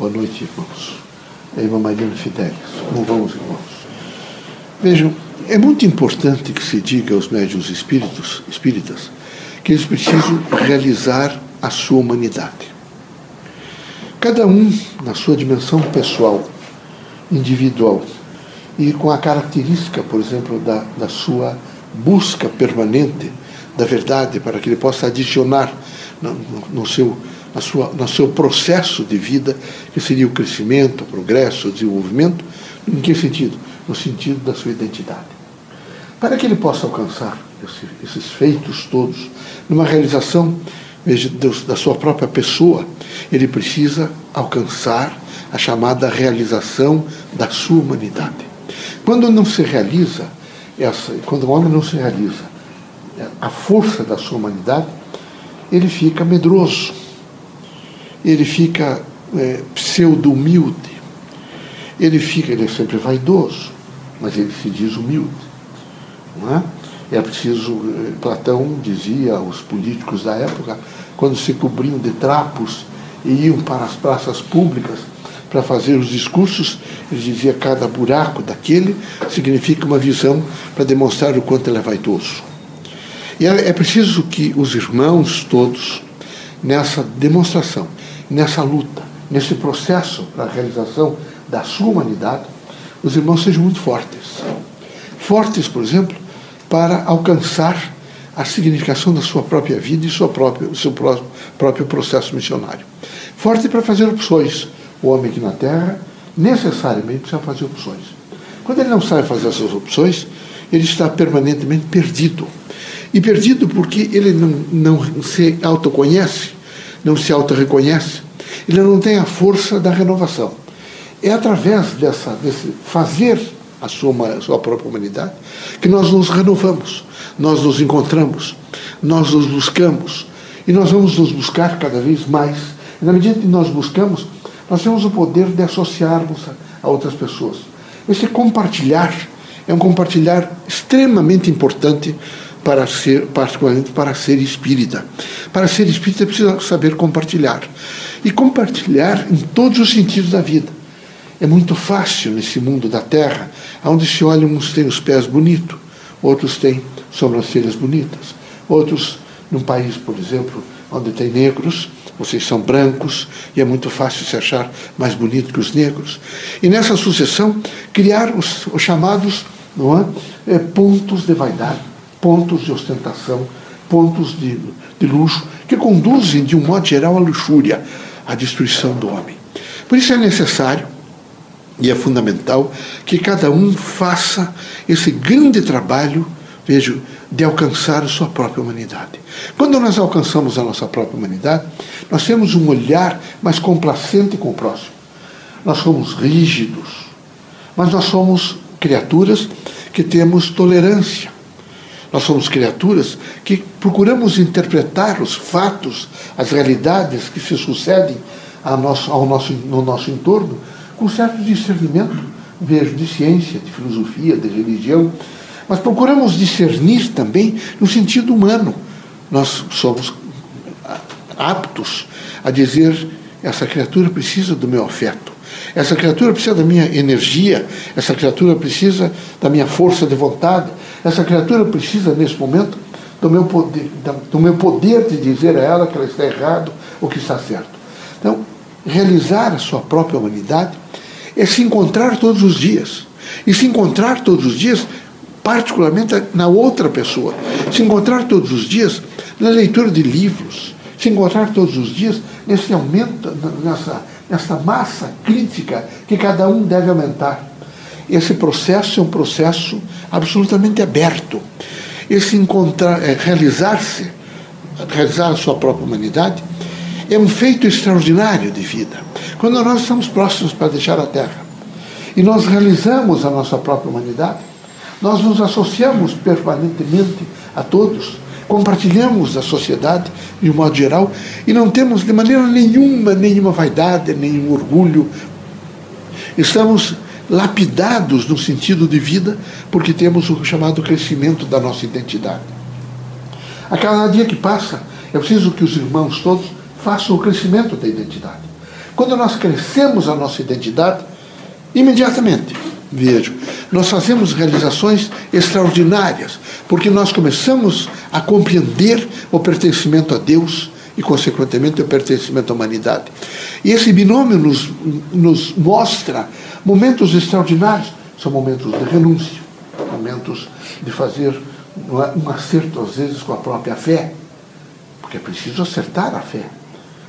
Boa noite, irmãos. É irmã Mariana Fidelis. Como vamos, irmãos? Vejam, é muito importante que se diga aos médios espíritos, espíritas que eles precisam realizar a sua humanidade. Cada um na sua dimensão pessoal, individual, e com a característica, por exemplo, da, da sua busca permanente da verdade, para que ele possa adicionar no, no seu na sua, no seu processo de vida, que seria o crescimento, o progresso, o desenvolvimento. Em que sentido? No sentido da sua identidade. Para que ele possa alcançar esse, esses feitos todos, numa realização da sua própria pessoa, ele precisa alcançar a chamada realização da sua humanidade. Quando não se realiza, essa, quando o homem não se realiza a força da sua humanidade, ele fica medroso, ele fica é, pseudo-humilde, ele fica, ele é sempre vaidoso, mas ele se diz humilde. Não é? é preciso, é, Platão dizia aos políticos da época, quando se cobriam de trapos e iam para as praças públicas para fazer os discursos, ele dizia cada buraco daquele significa uma visão para demonstrar o quanto ele é vaidoso. E é, é preciso que os irmãos todos, nessa demonstração, nessa luta, nesse processo para a realização da sua humanidade, os irmãos sejam muito fortes. Fortes, por exemplo, para alcançar a significação da sua própria vida e sua própria, seu próprio processo missionário. Forte para fazer opções. O homem aqui na Terra necessariamente precisa fazer opções. Quando ele não sabe fazer essas opções, ele está permanentemente perdido. E perdido porque ele não, não se autoconhece, não se auto-reconhece, ele não tem a força da renovação. É através dessa, desse fazer a sua, a sua própria humanidade que nós nos renovamos, nós nos encontramos, nós nos buscamos. E nós vamos nos buscar cada vez mais. E na medida que nós buscamos, nós temos o poder de associarmos a, a outras pessoas. Esse compartilhar é um compartilhar extremamente importante para ser, particularmente para ser espírita. Para ser espírita precisa saber compartilhar. E compartilhar em todos os sentidos da vida. É muito fácil nesse mundo da terra, onde se olha, uns têm os pés bonitos, outros têm sobrancelhas bonitas, outros, num país, por exemplo, onde tem negros, vocês são brancos e é muito fácil se achar mais bonito que os negros. E nessa sucessão, criar os, os chamados é, é, pontos de vaidade pontos de ostentação, pontos de, de luxo, que conduzem, de um modo geral, à luxúria, à destruição do homem. Por isso é necessário e é fundamental que cada um faça esse grande trabalho, vejo, de alcançar a sua própria humanidade. Quando nós alcançamos a nossa própria humanidade, nós temos um olhar mais complacente com o próximo. Nós somos rígidos, mas nós somos criaturas que temos tolerância. Nós somos criaturas que procuramos interpretar os fatos, as realidades que se sucedem ao nosso, ao nosso, no nosso entorno com certo discernimento, vejo, de ciência, de filosofia, de religião, mas procuramos discernir também no sentido humano. Nós somos aptos a dizer: essa criatura precisa do meu afeto. Essa criatura precisa da minha energia, essa criatura precisa da minha força de vontade, essa criatura precisa, nesse momento, do meu poder, do meu poder de dizer a ela que ela está errado ou que está certo. Então, realizar a sua própria humanidade é se encontrar todos os dias. E se encontrar todos os dias, particularmente na outra pessoa. Se encontrar todos os dias na leitura de livros. Se encontrar todos os dias nesse aumento, nessa, nessa massa crítica que cada um deve aumentar. Esse processo é um processo absolutamente aberto. Esse encontrar, é, realizar-se, realizar a sua própria humanidade, é um feito extraordinário de vida. Quando nós estamos próximos para deixar a Terra e nós realizamos a nossa própria humanidade, nós nos associamos permanentemente a todos, compartilhamos a sociedade de um modo geral e não temos de maneira nenhuma nenhuma vaidade, nenhum orgulho. Estamos lapidados no sentido de vida, porque temos o chamado crescimento da nossa identidade. A cada dia que passa, é preciso que os irmãos todos façam o crescimento da identidade. Quando nós crescemos a nossa identidade, imediatamente, vejo, nós fazemos realizações extraordinárias, porque nós começamos a compreender o pertencimento a Deus e, consequentemente, o pertencimento à humanidade. E esse binômio nos, nos mostra momentos extraordinários, são momentos de renúncia, momentos de fazer um acerto, às vezes, com a própria fé, porque é preciso acertar a fé.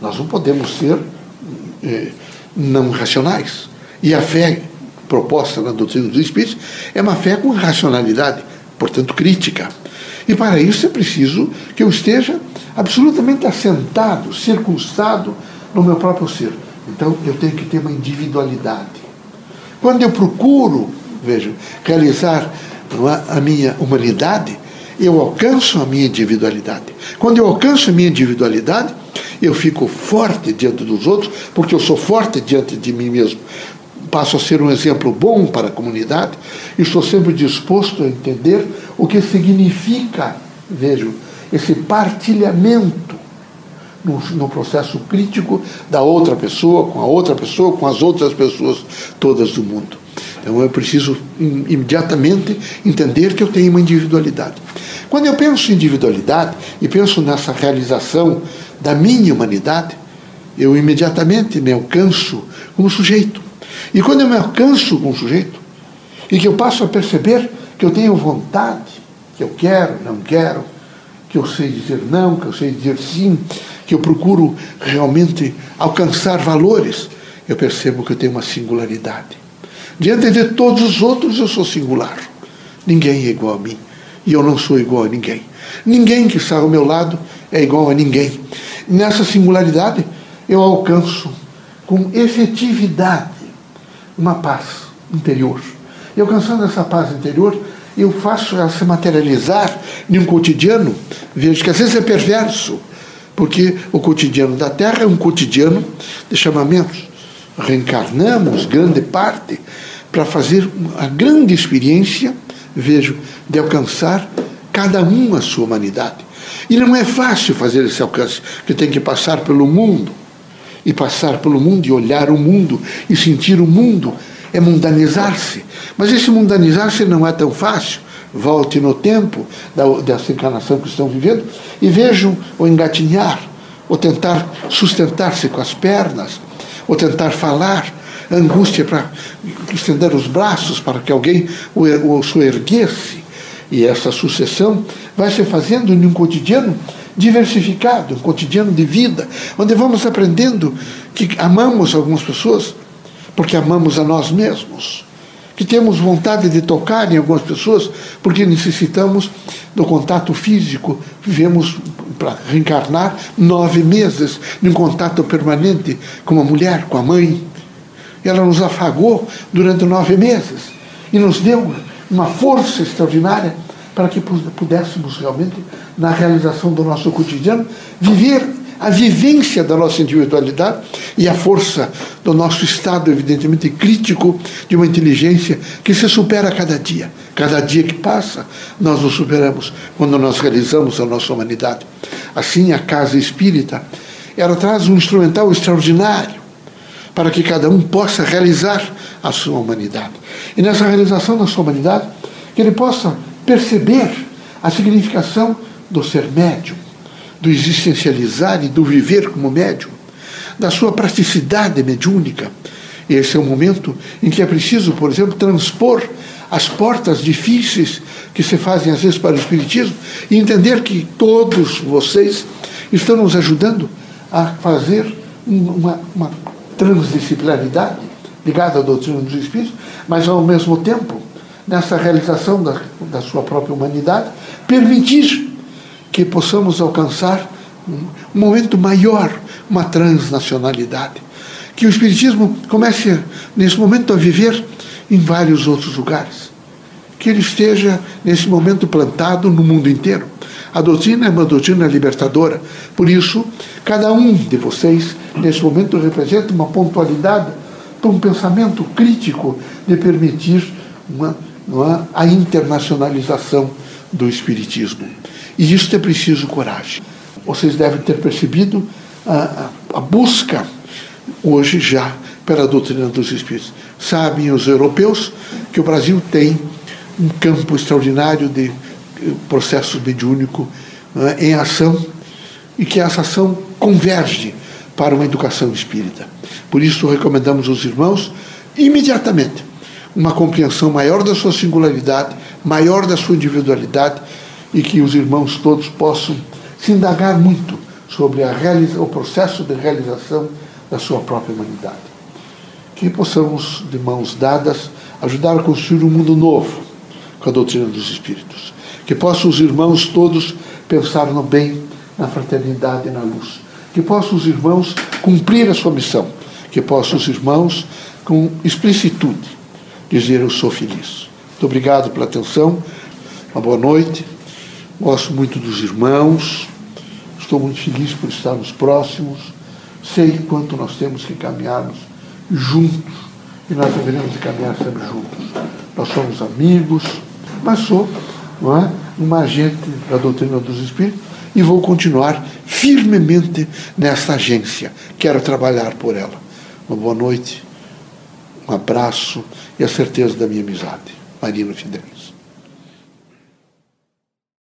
Nós não podemos ser eh, não racionais. E a fé proposta na doutrina dos Espíritos é uma fé com racionalidade, portanto crítica. E para isso é preciso que eu esteja absolutamente assentado, circunstado no meu próprio ser. Então eu tenho que ter uma individualidade. Quando eu procuro, veja, realizar é, a minha humanidade, eu alcanço a minha individualidade. Quando eu alcanço a minha individualidade, eu fico forte diante dos outros, porque eu sou forte diante de mim mesmo passo a ser um exemplo bom para a comunidade e estou sempre disposto a entender o que significa, vejo, esse partilhamento no, no, processo crítico da outra pessoa, com a outra pessoa, com as outras pessoas todas do mundo. Então eu preciso imediatamente entender que eu tenho uma individualidade. Quando eu penso em individualidade e penso nessa realização da minha humanidade, eu imediatamente me alcanço como sujeito. E quando eu me alcanço com o sujeito, e que eu passo a perceber que eu tenho vontade, que eu quero, não quero, que eu sei dizer não, que eu sei dizer sim, que eu procuro realmente alcançar valores, eu percebo que eu tenho uma singularidade. Diante de todos os outros, eu sou singular. Ninguém é igual a mim. E eu não sou igual a ninguém. Ninguém que está ao meu lado é igual a ninguém. Nessa singularidade, eu alcanço com efetividade uma paz interior. E alcançando essa paz interior, eu faço ela se materializar em um cotidiano, vejo que às vezes é perverso, porque o cotidiano da Terra é um cotidiano de chamamentos. Reencarnamos grande parte para fazer a grande experiência, vejo, de alcançar cada um a sua humanidade. E não é fácil fazer esse alcance, porque tem que passar pelo mundo e passar pelo mundo e olhar o mundo e sentir o mundo é mundanizar-se. Mas esse mundanizar-se não é tão fácil. Volte no tempo da, dessa encarnação que estão vivendo e vejam o engatinhar, o tentar sustentar-se com as pernas, o tentar falar, angústia para estender os braços para que alguém o, o, o erguesse. E essa sucessão vai se fazendo em um cotidiano diversificado, um cotidiano de vida, onde vamos aprendendo que amamos algumas pessoas porque amamos a nós mesmos, que temos vontade de tocar em algumas pessoas porque necessitamos do contato físico, vivemos para reencarnar nove meses num contato permanente com a mulher, com a mãe. Ela nos afagou durante nove meses e nos deu uma força extraordinária para que pudéssemos realmente, na realização do nosso cotidiano, viver a vivência da nossa individualidade e a força do nosso estado, evidentemente crítico, de uma inteligência que se supera a cada dia. Cada dia que passa, nós nos superamos quando nós realizamos a nossa humanidade. Assim, a casa espírita, ela traz um instrumental extraordinário para que cada um possa realizar a sua humanidade. E nessa realização da sua humanidade, que ele possa perceber a significação do ser médium, do existencializar e do viver como médium, da sua praticidade mediúnica. Esse é o momento em que é preciso, por exemplo, transpor as portas difíceis que se fazem às vezes para o Espiritismo e entender que todos vocês estão nos ajudando a fazer uma, uma transdisciplinaridade ligada à doutrina dos Espíritos, mas ao mesmo tempo nessa realização da, da sua própria humanidade, permitir que possamos alcançar um momento maior, uma transnacionalidade. Que o Espiritismo comece, nesse momento, a viver em vários outros lugares. Que ele esteja, nesse momento, plantado no mundo inteiro. A doutrina é uma doutrina libertadora. Por isso, cada um de vocês, nesse momento, representa uma pontualidade para um pensamento crítico de permitir uma é? a internacionalização do Espiritismo. E isso é preciso coragem. Vocês devem ter percebido a, a, a busca hoje já pela doutrina dos Espíritos. Sabem os europeus que o Brasil tem um campo extraordinário de eh, processo mediúnico né, em ação e que essa ação converge para uma educação espírita. Por isso, recomendamos aos irmãos imediatamente uma compreensão maior da sua singularidade, maior da sua individualidade e que os irmãos todos possam se indagar muito sobre o processo de realização da sua própria humanidade. Que possamos, de mãos dadas, ajudar a construir um mundo novo com a doutrina dos Espíritos. Que possam os irmãos todos pensar no bem, na fraternidade e na luz. Que possam os irmãos cumprir a sua missão. Que possam os irmãos, com explicitude, dizer: Eu sou feliz. Muito obrigado pela atenção. Uma boa noite. Gosto muito dos irmãos. Estou muito feliz por estarmos próximos. Sei quanto nós temos que caminharmos juntos e nós deveremos caminhar sempre juntos. Nós somos amigos, mas sou não é, uma agente da doutrina dos Espíritos e vou continuar firmemente nesta agência. Quero trabalhar por ela. Uma boa noite, um abraço e a certeza da minha amizade. Marina Fidelis.